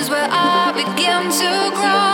is where I begin to grow.